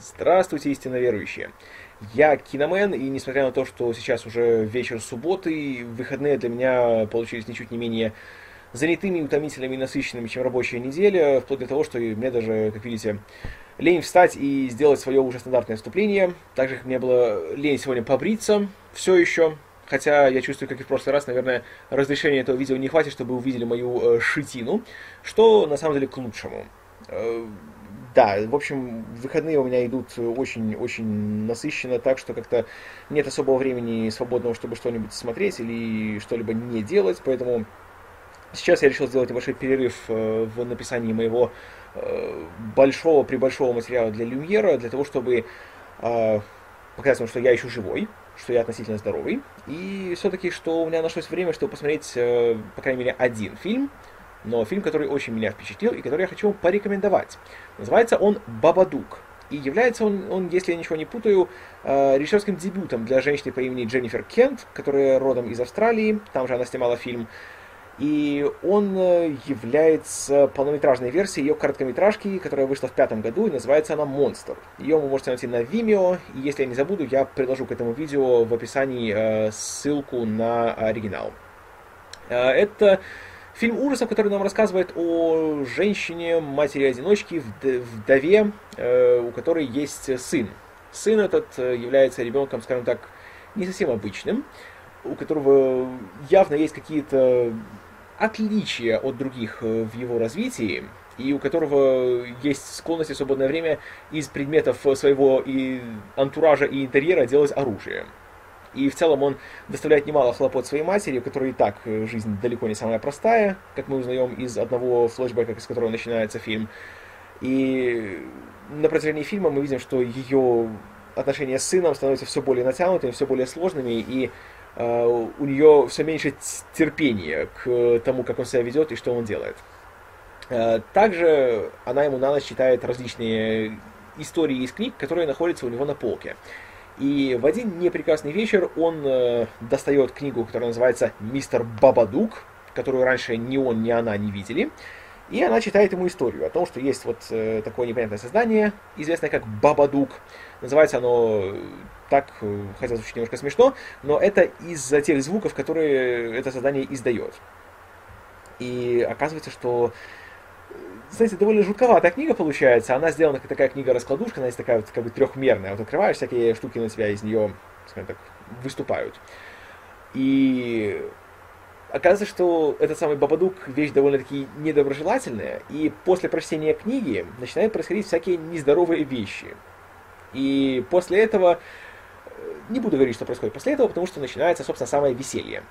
Здравствуйте, истинно верующие. Я киномен, и несмотря на то, что сейчас уже вечер субботы, выходные для меня получились ничуть не менее занятыми, утомительными и насыщенными, чем рабочая неделя, вплоть до того, что мне даже, как видите, лень встать и сделать свое уже стандартное вступление. Также мне было лень сегодня побриться, все еще. Хотя я чувствую, как и в прошлый раз, наверное, разрешения этого видео не хватит, чтобы увидели мою э, шитину, что на самом деле к лучшему. Да, в общем, выходные у меня идут очень-очень насыщенно, так что как-то нет особого времени свободного, чтобы что-нибудь смотреть или что-либо не делать, поэтому сейчас я решил сделать небольшой перерыв э, в написании моего э, большого, прибольшого материала для Люмьера, для того, чтобы э, показать вам, что я еще живой, что я относительно здоровый, и все-таки, что у меня нашлось время, чтобы посмотреть, по крайней мере, один фильм, но фильм, который очень меня впечатлил и который я хочу вам порекомендовать. Называется он «Бабадук». И является он, он, если я ничего не путаю, э, режиссерским дебютом для женщины по имени Дженнифер Кент, которая родом из Австралии, там же она снимала фильм. И он э, является полнометражной версией ее короткометражки, которая вышла в пятом году, и называется она «Монстр». Ее вы можете найти на Vimeo, и если я не забуду, я приложу к этому видео в описании э, ссылку на оригинал. Это Фильм ужасов, который нам рассказывает о женщине, матери-одиночки, вдове, э, у которой есть сын. Сын этот э, является ребенком, скажем так, не совсем обычным, у которого явно есть какие-то отличия от других э, в его развитии, и у которого есть склонность в свободное время из предметов своего и антуража и интерьера делать оружие. И в целом он доставляет немало хлопот своей матери, у которой и так э, жизнь далеко не самая простая, как мы узнаем из одного флешбека, с которого начинается фильм. И на протяжении фильма мы видим, что ее отношения с сыном становятся все более натянутыми, все более сложными, и э, у нее все меньше терпения к тому, как он себя ведет и что он делает. Э, также она ему на ночь читает различные истории из книг, которые находятся у него на полке. И в один непрекрасный вечер он э, достает книгу, которая называется «Мистер Бабадук», которую раньше ни он, ни она не видели. И она читает ему историю о том, что есть вот э, такое непонятное создание, известное как Бабадук. Называется оно э, так, э, хотя звучит немножко смешно, но это из-за тех звуков, которые это создание издает. И оказывается, что знаете, довольно жутковатая книга получается. Она сделана как такая книга-раскладушка, она есть такая вот как бы трехмерная. Вот открываешь, всякие штуки на тебя из нее, скажем так, выступают. И оказывается, что этот самый Бабадук вещь довольно-таки недоброжелательная, и после прочтения книги начинают происходить всякие нездоровые вещи. И после этого, э, не буду говорить, что происходит после этого, потому что начинается, собственно, самое веселье.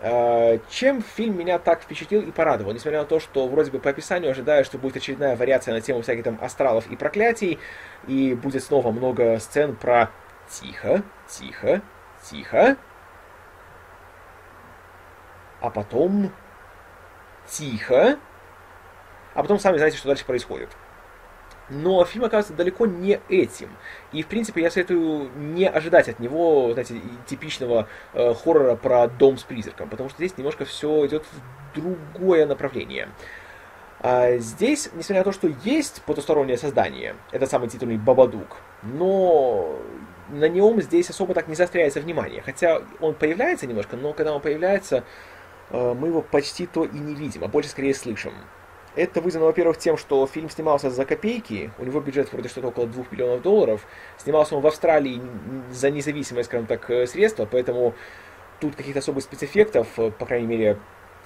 Э, чем фильм меня так впечатлил и порадовал, несмотря на то, что вроде бы по описанию ожидаю, что будет очередная вариация на тему всяких там астралов и проклятий, и будет снова много сцен про тихо, тихо, тихо, а потом тихо, а потом сами знаете, что дальше происходит. Но фильм оказывается далеко не этим. И, в принципе, я советую не ожидать от него, знаете, типичного э, хоррора про дом с призраком, потому что здесь немножко все идет в другое направление. А здесь, несмотря на то, что есть потустороннее создание, это самый титульный Бабадук, но на нем здесь особо так не заостряется внимание. Хотя он появляется немножко, но когда он появляется, э, мы его почти то и не видим, а больше скорее слышим. Это вызвано, во-первых, тем, что фильм снимался за копейки, у него бюджет вроде что-то около 2 миллионов долларов, снимался он в Австралии за независимое, скажем так, э, средство, поэтому тут каких-то особых спецэффектов, э, по крайней мере,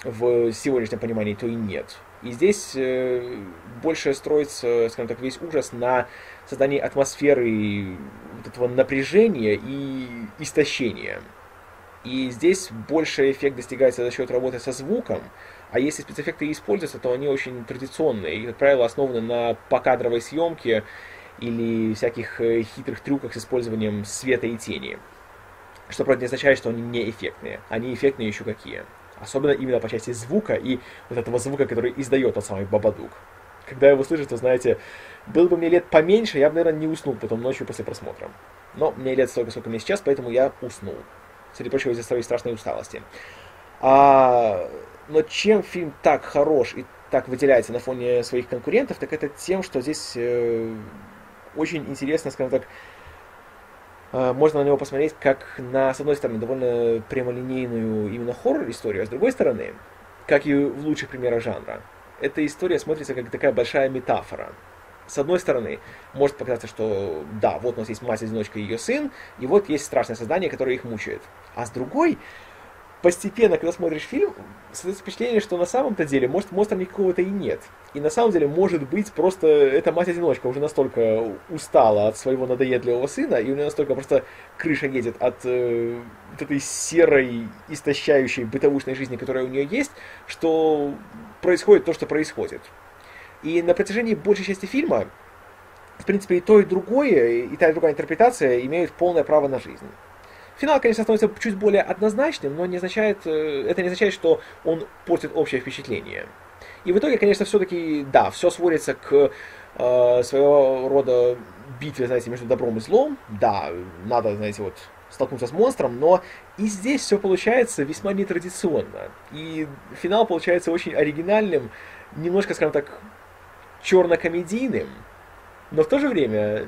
в сегодняшнем понимании, то и нет. И здесь э, больше строится, скажем так, весь ужас на создании атмосферы вот этого напряжения и истощения. И здесь больше эффект достигается за счет работы со звуком, а если спецэффекты используются, то они очень традиционные и, как правило, основаны на покадровой съемке или всяких э, хитрых трюках с использованием света и тени. Что, правда, не означает, что они не эффектные. Они эффектные еще какие. Особенно именно по части звука и вот этого звука, который издает тот самый Бабадук. Когда его слышу, то, знаете, был бы мне лет поменьше, я бы, наверное, не уснул потом ночью после просмотра. Но мне лет столько, сколько мне сейчас, поэтому я уснул. Среди прочего, из-за своей страшной усталости. А но чем фильм так хорош и так выделяется на фоне своих конкурентов, так это тем, что здесь э, очень интересно, скажем так, э, можно на него посмотреть как на, с одной стороны, довольно прямолинейную именно хоррор-историю, а с другой стороны, как и в лучших примерах жанра, эта история смотрится как такая большая метафора. С одной стороны, может показаться, что да, вот у нас есть мать-одиночка и ее сын, и вот есть страшное создание, которое их мучает. А с другой, постепенно, когда смотришь фильм, создается впечатление, что на самом-то деле, может, монстра никакого-то и нет. И на самом деле, может быть, просто эта мать-одиночка уже настолько устала от своего надоедливого сына, и у нее настолько просто крыша едет от э, вот этой серой, истощающей бытовушной жизни, которая у нее есть, что происходит то, что происходит. И на протяжении большей части фильма, в принципе, и то, и другое, и та, и другая интерпретация имеют полное право на жизнь. Финал, конечно, становится чуть более однозначным, но не означает, э, это не означает, что он портит общее впечатление. И в итоге, конечно, все-таки, да, все сводится к э, своего рода битве, знаете, между добром и злом. Да, надо, знаете, вот столкнуться с монстром, но и здесь все получается весьма нетрадиционно. И финал получается очень оригинальным, немножко, скажем так, черно-комедийным, но в то же время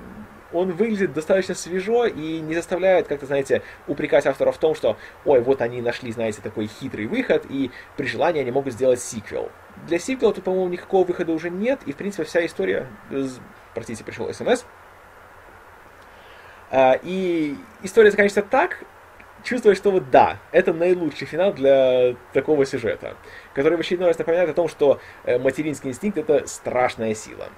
он выглядит достаточно свежо и не заставляет, как-то, знаете, упрекать автора в том, что, ой, вот они нашли, знаете, такой хитрый выход, и при желании они могут сделать сиквел. Для сиквела тут, по-моему, никакого выхода уже нет, и, в принципе, вся история... Простите, пришел смс. А, и история заканчивается так, чувствуешь, что вот да, это наилучший финал для такого сюжета, который в очередной раз напоминает о том, что э, материнский инстинкт это страшная сила.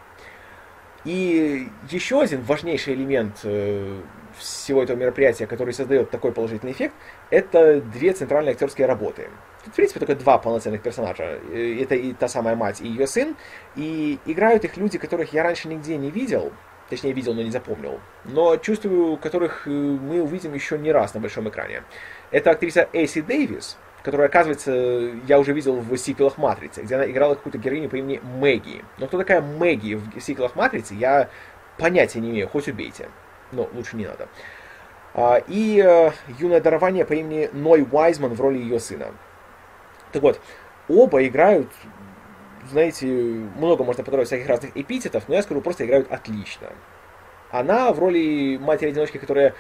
И еще один важнейший элемент э, всего этого мероприятия, который создает такой положительный эффект, это две центральные актерские работы. Тут, в принципе, только два полноценных персонажа. Э, это и та самая мать, и ее сын. И играют их люди, которых я раньше нигде не видел. Точнее, видел, но не запомнил. Но чувствую, которых э, мы увидим еще не раз на большом экране. Это актриса Эйси Дэвис, которую, оказывается, я уже видел в сиквелах Матрицы, где она играла какую-то героиню по имени Мэгги. Но кто такая Мэгги в сиквелах Матрицы, я понятия не имею, хоть убейте. Но лучше не надо. А, и э, юное дарование по имени Ной Уайзман в роли ее сына. Так вот, оба играют, знаете, много можно подобрать всяких разных эпитетов, но я скажу, просто играют отлично. Она в роли матери-одиночки, которая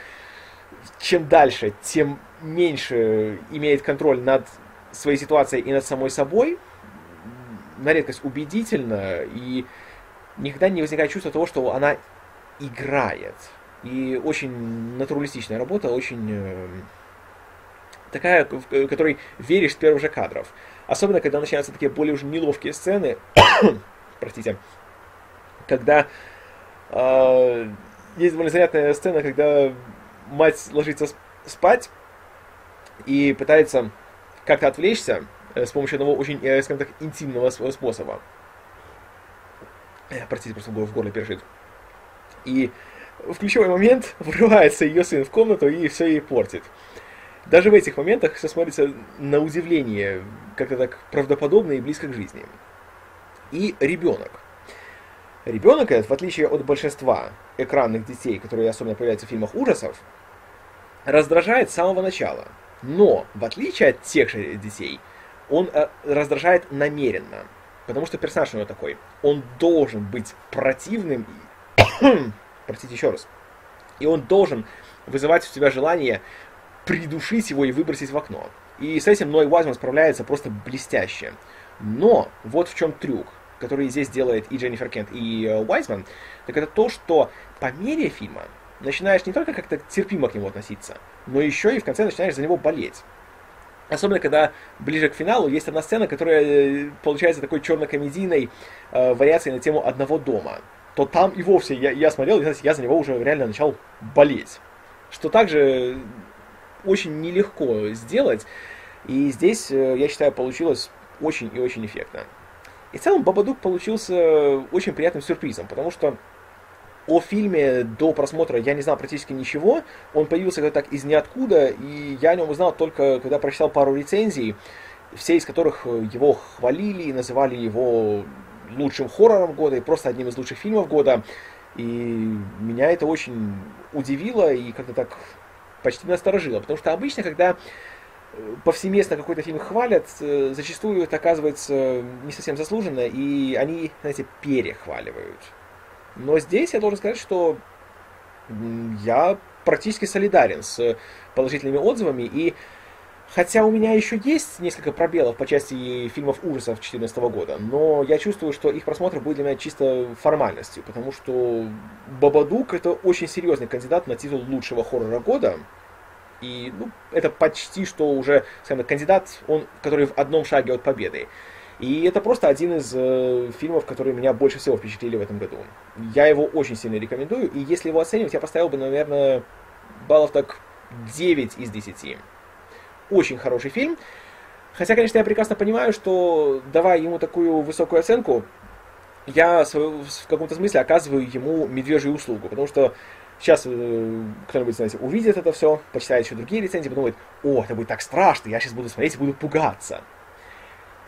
чем дальше, тем меньше имеет контроль над своей ситуацией и над самой собой, на редкость убедительно, и никогда не возникает чувство того, что она играет. И очень натуралистичная работа, очень э, такая, в которой веришь с первых же кадров. Особенно, когда начинаются такие более уже неловкие сцены, простите, когда э, есть довольно занятная сцена, когда мать ложится спать и пытается как-то отвлечься э, с помощью одного очень, э, скажем так, интимного способа. Э, простите, просто в горле пережит. И в ключевой момент врывается ее сын в комнату и все ей портит. Даже в этих моментах все смотрится на удивление, как-то так правдоподобно и близко к жизни. И ребенок. Ребенок этот, в отличие от большинства экранных детей, которые особенно появляются в фильмах ужасов, раздражает с самого начала. Но, в отличие от тех же детей, он э, раздражает намеренно. Потому что персонаж у него такой. Он должен быть противным. Простите еще раз. И он должен вызывать у тебя желание придушить его и выбросить в окно. И с этим Ной Уайзман справляется просто блестяще. Но вот в чем трюк, который здесь делает и Дженнифер Кент, и э, Уайзман, так это то, что по мере фильма начинаешь не только как-то терпимо к нему относиться, но еще и в конце начинаешь за него болеть. Особенно, когда ближе к финалу есть одна сцена, которая э, получается такой черно-комедийной э, вариацией на тему одного дома. То там и вовсе я, я смотрел, и я за него уже реально начал болеть. Что также очень нелегко сделать. И здесь, э, я считаю, получилось очень и очень эффектно. И в целом Бабадук получился очень приятным сюрпризом, потому что о фильме до просмотра я не знал практически ничего. Он появился как-то так из ниоткуда, и я о нем узнал только когда прочитал пару рецензий, все из которых его хвалили и называли его лучшим хоррором года и просто одним из лучших фильмов года. И меня это очень удивило и как-то так почти насторожило. Потому что обычно, когда повсеместно какой-то фильм хвалят, э, зачастую это оказывается не совсем заслуженно, и они, знаете, перехваливают. Но здесь я должен сказать, что я практически солидарен с положительными отзывами, и хотя у меня еще есть несколько пробелов по части фильмов ужасов 2014 года, но я чувствую, что их просмотр будет для меня чисто формальностью, потому что Бабадук это очень серьезный кандидат на титул лучшего хоррора года, и ну, это почти что уже, скажем кандидат, он, который в одном шаге от победы. И это просто один из э, фильмов, которые меня больше всего впечатлили в этом году. Я его очень сильно рекомендую, и если его оценивать, я поставил бы, наверное, баллов так 9 из 10. Очень хороший фильм. Хотя, конечно, я прекрасно понимаю, что давая ему такую высокую оценку, я в каком-то смысле оказываю ему медвежью услугу, потому что сейчас э, кто-нибудь, знаете, увидит это все, почитает еще другие рецензии, подумает, о, это будет так страшно, я сейчас буду смотреть и буду пугаться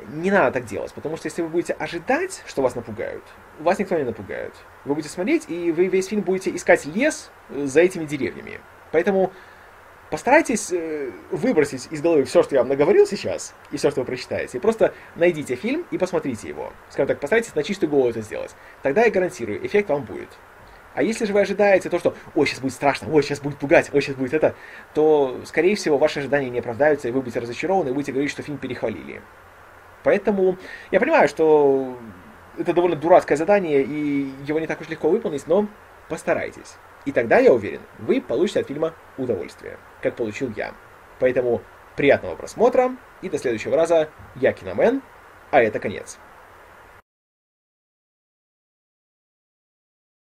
не надо так делать, потому что если вы будете ожидать, что вас напугают, вас никто не напугает. Вы будете смотреть, и вы весь фильм будете искать лес э, за этими деревьями. Поэтому постарайтесь э, выбросить из головы все, что я вам наговорил сейчас, и все, что вы прочитаете. Просто найдите фильм и посмотрите его. Скажем так, постарайтесь на чистую голову это сделать. Тогда я гарантирую, эффект вам будет. А если же вы ожидаете то, что «Ой, сейчас будет страшно, ой, сейчас будет пугать, ой, сейчас будет это», то, скорее всего, ваши ожидания не оправдаются, и вы будете разочарованы, и будете говорить, что фильм перехвалили. Поэтому я понимаю, что это довольно дурацкое задание, и его не так уж легко выполнить, но постарайтесь. И тогда, я уверен, вы получите от фильма удовольствие, как получил я. Поэтому приятного просмотра, и до следующего раза. Я Киномен, а это конец.